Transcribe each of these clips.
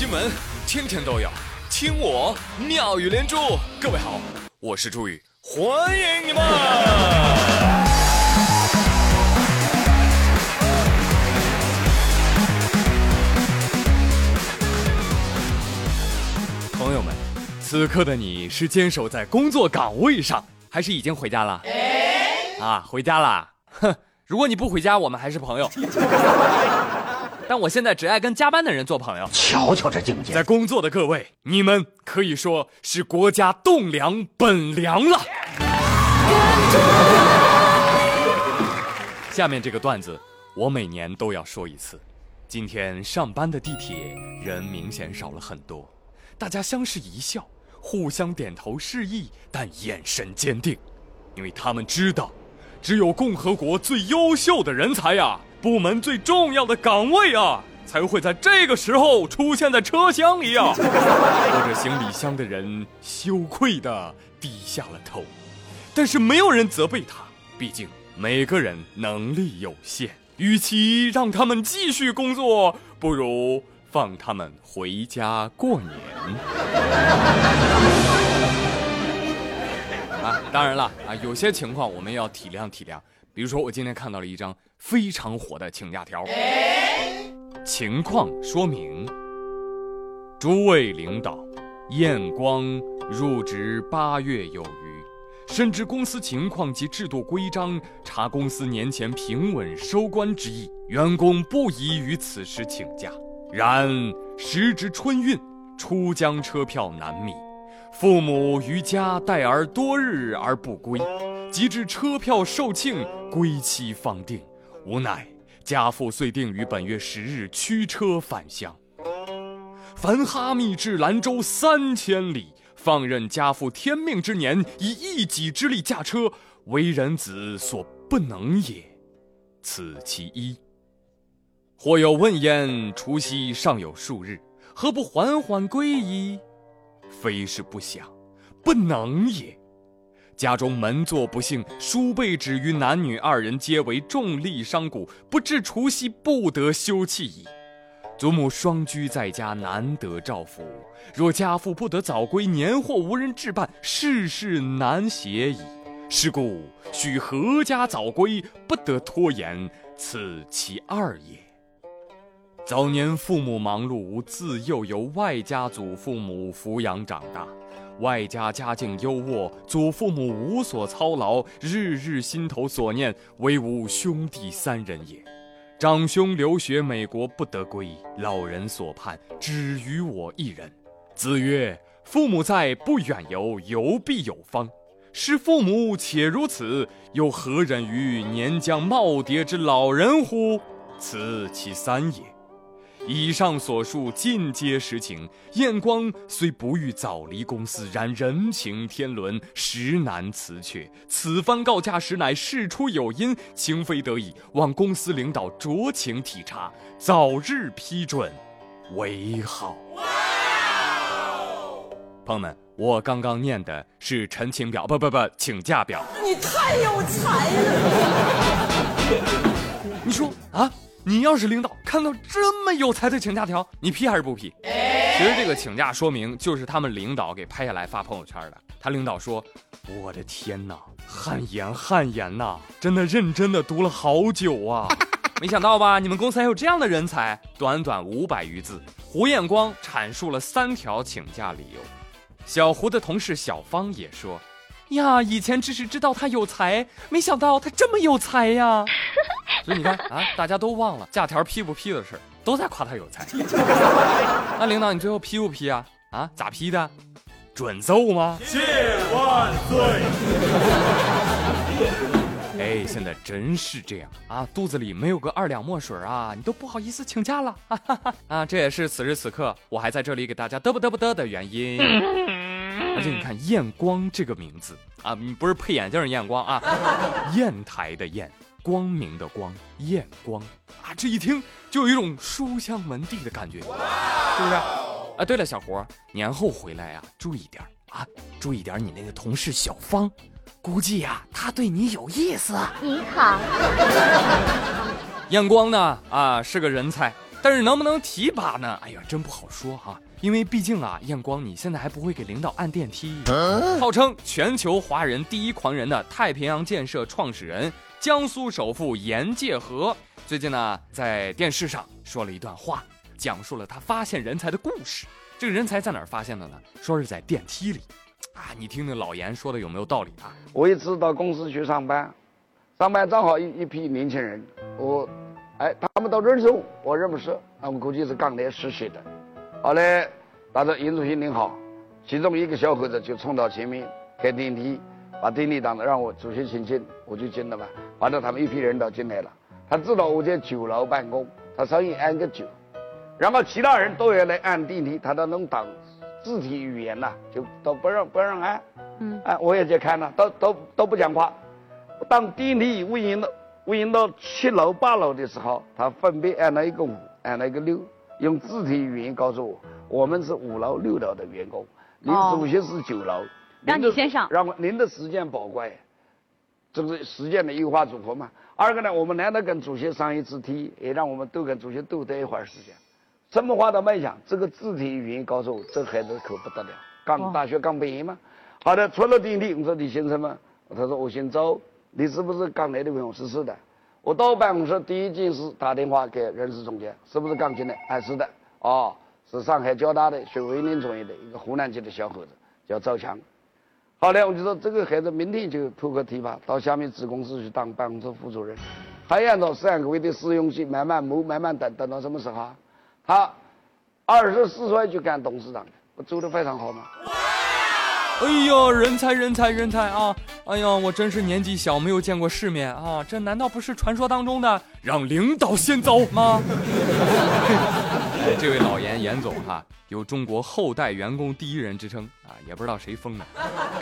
新闻天天都有，听我妙语连珠。各位好，我是朱宇，欢迎你们！朋友们，此刻的你是坚守在工作岗位上，还是已经回家了？啊，回家了。哼，如果你不回家，我们还是朋友。但我现在只爱跟加班的人做朋友。瞧瞧这境界！在工作的各位，你们可以说是国家栋梁本梁了。下面这个段子，我每年都要说一次。今天上班的地铁人明显少了很多，大家相视一笑，互相点头示意，但眼神坚定，因为他们知道，只有共和国最优秀的人才呀。部门最重要的岗位啊，才会在这个时候出现在车厢里啊！拖着行李箱的人羞愧的低下了头，但是没有人责备他，毕竟每个人能力有限。与其让他们继续工作，不如放他们回家过年。啊，当然了啊，有些情况我们要体谅体谅。比如说，我今天看到了一张非常火的请假条。情况说明：诸位领导，验光入职八月有余，深知公司情况及制度规章，查公司年前平稳收官之意，员工不宜于此时请假。然时值春运，出江车票难觅，父母于家待儿多日而不归。及至车票售罄，归期方定，无奈家父遂定于本月十日驱车返乡。凡哈密至兰州三千里，放任家父天命之年以一己之力驾车，为人子所不能也。此其一。或有问焉：除夕尚有数日，何不缓缓归矣？非是不想，不能也。家中门作不幸，叔辈止于男女二人皆为重利伤骨，不至除夕不得休憩矣。祖母双居在家，难得照拂。若家父不得早归，年货无人置办，事事难协矣。是故须阖家早归，不得拖延，此其二也。早年父母忙碌，自幼由外家祖父母抚养长大。外家家境优渥，祖父母无所操劳，日日心头所念，唯吾兄弟三人也。长兄留学美国不得归，老人所盼只余我一人。子曰：“父母在，不远游，游必有方。”是父母且如此，又何忍于年将耄耋之老人乎？此其三也。以上所述尽皆实情。验光虽不欲早离公司，然人情天伦，实难辞却。此番告假时，乃事出有因，情非得已，望公司领导酌情体察，早日批准，为好。朋友们，我刚刚念的是陈情表，不不不，请假表。你太有才了！你说啊？你要是领导，看到这么有才的请假条，你批还是不批？其实这个请假说明就是他们领导给拍下来发朋友圈的。他领导说：“我的天哪，汗颜汗颜呐，真的认真的读了好久啊！没想到吧，你们公司还有这样的人才。”短短五百余字，胡彦光阐述了三条请假理由。小胡的同事小芳也说：“呀，以前只是知道他有才，没想到他这么有才呀。” 所以你看啊，大家都忘了假条批不批的事都在夸他有才。那领导，你最后批不批啊？啊，咋批的？准奏吗？谢万岁！哎，现在真是这样啊，肚子里没有个二两墨水啊，你都不好意思请假了。啊，这也是此时此刻我还在这里给大家嘚不嘚不嘚的原因。而且你看“验光”这个名字啊，你不是配眼镜验光啊，砚台的砚。光明的光，艳光啊！这一听就有一种书香门第的感觉，是不是？啊，对了，小胡，年后回来呀，注意点啊，注意点你那个同事小芳，估计呀，他对你有意思。你好，艳光呢？啊，是个人才，但是能不能提拔呢？哎呀，真不好说哈。因为毕竟啊，验光你现在还不会给领导按电梯。号称全球华人第一狂人的太平洋建设创始人、江苏首富严介和，最近呢在电视上说了一段话，讲述了他发现人才的故事。这个人才在哪儿发现的呢？说是在电梯里。啊，你听听老严说的有没有道理啊？我一次到公司去上班，上班正好一一批年轻人，我，哎，他们都认识我，我认不识，那我估计是刚来实习的。后来，他说：“尹主席您好。”其中一个小伙子就冲到前面开电梯，把电梯挡了，让我主席请进，我就进了嘛。完了，他们一批人都进来了。他知道我在九楼办公，他稍微按个九，然后其他人都要来按电梯，他都能挡。肢体语言呐，就都不让不让按，嗯，哎，我也在看了，都都都不讲话。当电梯运营到运营到七楼八楼的时候，他分别按了一个五，按了一个六，用肢体语言告诉我，我们是五楼六楼的员工，您主席是九楼，让你先上，让您的时间宝贵，这是时间的优化组合嘛。二个呢，我们难得跟主席上一次梯，也让我们多跟主席多待一会儿时间。什么话都没讲，这个肢体语言告诉我，这孩子可不得了，刚大学刚毕业嘛。好的，出了电梯，我说你姓什么？他说我姓周。你是不是刚来的朋友？是是的。我到办公室第一件事打电话给人事总监，是不是刚进来？哎，是的。哦，是上海交大的学文电专业的一个湖南籍的小伙子，叫赵强。好嘞，我就说这个孩子明天就突个提拔到下面子公司去当办公室副主任，还按照三个月的试用期慢慢磨，慢慢等，等到什么时候？他二十四岁就干董事长，我做的非常好嘛。哎呀，人才人才人才啊！哎呀，我真是年纪小，没有见过世面啊！这难道不是传说当中的让领导先走吗？哎，这位老严严总哈，有中国后代员工第一人之称啊，也不知道谁封的，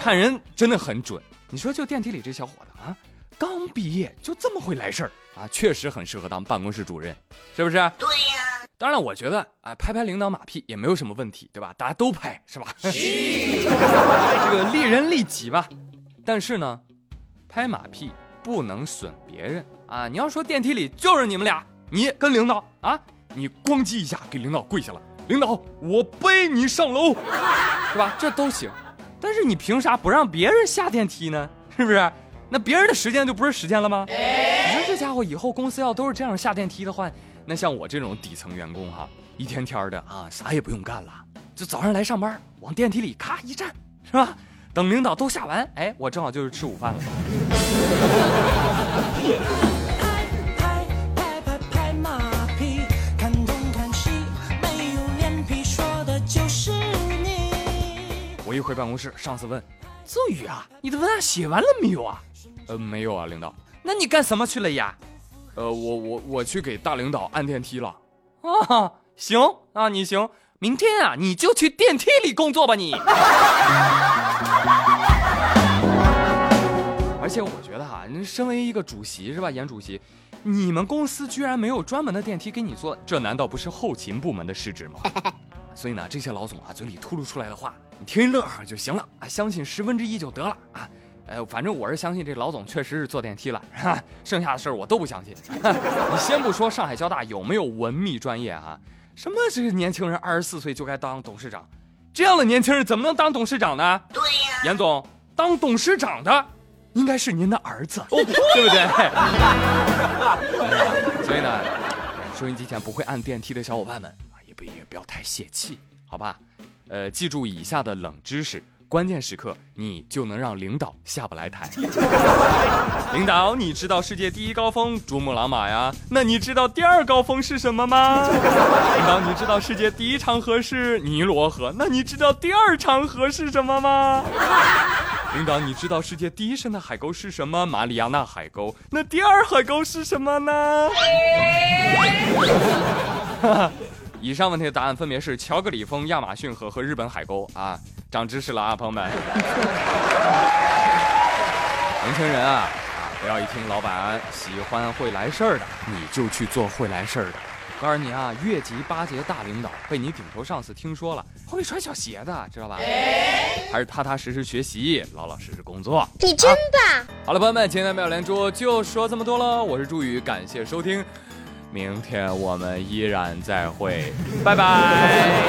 看人真的很准。你说就电梯里这小伙子啊，刚毕业就这么会来事儿啊，确实很适合当办公室主任，是不是？对呀。当然，我觉得啊，拍拍领导马屁也没有什么问题，对吧？大家都拍，是吧？这个利人利己吧。但是呢，拍马屁不能损别人啊！你要说电梯里就是你们俩，你跟领导啊，你咣叽一下给领导跪下了，领导我背你上楼，是吧？这都行。但是你凭啥不让别人下电梯呢？是不是？那别人的时间就不是时间了吗？你说这家伙以后公司要都是这样下电梯的话。那像我这种底层员工哈，一天天的啊，啥也不用干了，就早上来上班，往电梯里咔一站，是吧？等领导都下完，哎，我正好就是吃午饭了。我一回办公室，上司问：“邹宇啊，你的文案写完了没有啊？”“呃，没有啊，领导。”“那你干什么去了呀？”呃，我我我去给大领导按电梯了，啊，行啊，你行，明天啊，你就去电梯里工作吧，你。而且我觉得哈，你身为一个主席是吧，严主席，你们公司居然没有专门的电梯给你坐，这难道不是后勤部门的失职吗？所以呢，这些老总啊，嘴里吐露出来的话，你听一乐呵就行了啊，相信十分之一就得了啊。哎，反正我是相信这老总确实是坐电梯了，哈剩下的事儿我都不相信。你先不说上海交大有没有文秘专业啊，什么这个年轻人二十四岁就该当董事长，这样的年轻人怎么能当董事长呢？对呀，严总当董事长的应该是您的儿子，对不对？所以呢，收音机前不会按电梯的小伙伴们啊，也不也不要太泄气，好吧？呃，记住以下的冷知识。关键时刻，你就能让领导下不来台。领导，你知道世界第一高峰珠穆朗玛呀？那你知道第二高峰是什么吗？领导，你知道世界第一长河是尼罗河？那你知道第二长河是什么吗？领导，你知道世界第一深的海沟是什么？马里亚纳海沟。那第二海沟是什么呢？以上问题的答案分别是乔格里峰、亚马逊河和日本海沟啊！长知识了啊，朋友们！年轻人啊，啊不要一听老板喜欢会来事儿的，你就去做会来事儿的。告诉你啊，越级巴结大领导被你顶头上司听说了，会穿小鞋的，知道吧？还是踏踏实实学习，老老实实工作。你真棒！好了，朋友们，今天的妙连珠就说这么多喽。我是朱宇，感谢收听。明天我们依然再会，拜拜。